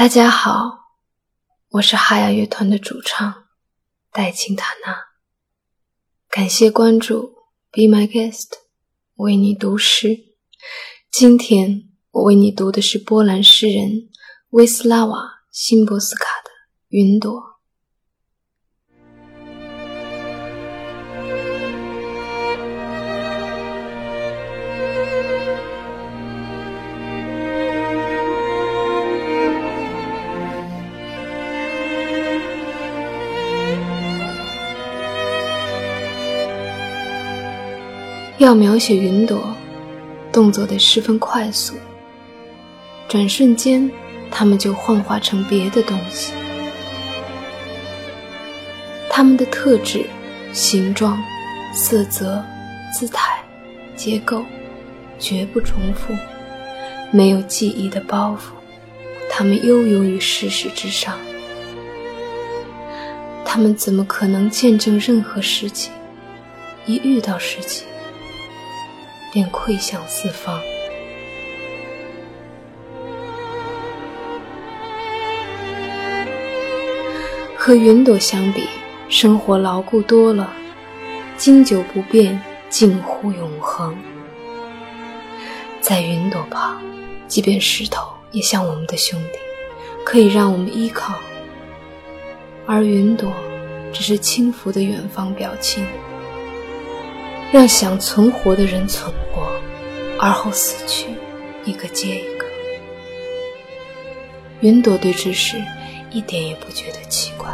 大家好，我是哈雅乐团的主唱戴青塔娜。感谢关注，Be my guest，为你读诗。今天我为你读的是波兰诗人维斯拉瓦·辛博斯卡的《云朵》。要描写云朵，动作得十分快速，转瞬间，它们就幻化成别的东西。它们的特质、形状、色泽、姿态、结构，绝不重复，没有记忆的包袱，它们悠游于事实之上。它们怎么可能见证任何事情？一遇到事情。便溃向四方。和云朵相比，生活牢固多了，经久不变，近乎永恒。在云朵旁，即便石头也像我们的兄弟，可以让我们依靠；而云朵，只是轻浮的远方表情。让想存活的人存活，而后死去，一个接一个。云朵对这事一点也不觉得奇怪。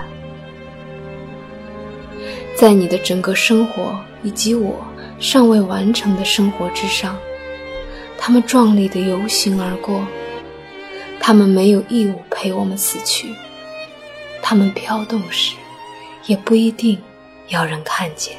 在你的整个生活以及我尚未完成的生活之上，他们壮丽的游行而过。他们没有义务陪我们死去。他们飘动时，也不一定要人看见。